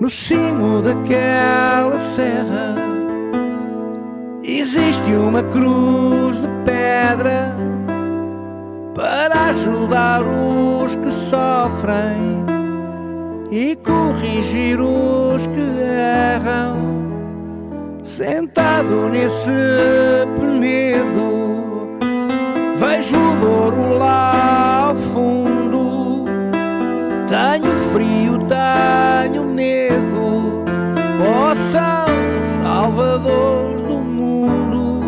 No cimo daquela serra existe uma cruz de pedra para ajudar os que sofrem e corrigir os que erram. Sentado nesse penedo, Tenho frio, tenho medo, ó oh, São Salvador do mundo,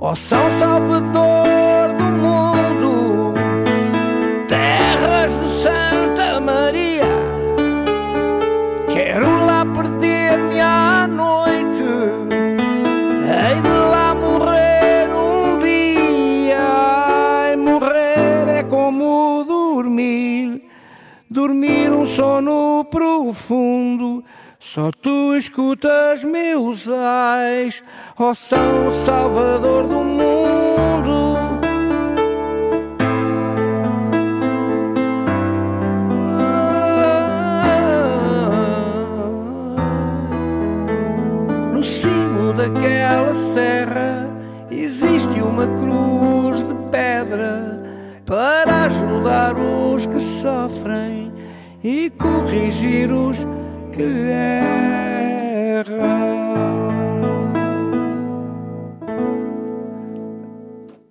ó oh, São Salvador do mundo, terras de Santa Maria, quero lá perder-me à noite, hei de lá morrer um dia, ai, morrer é como dormir dormir um sono profundo. Só tu escutas meus ais, ó oh São Salvador do mundo. No cimo daquela serra existe uma cruz de pedra para ajudar que sofrem e corrigir os que erram.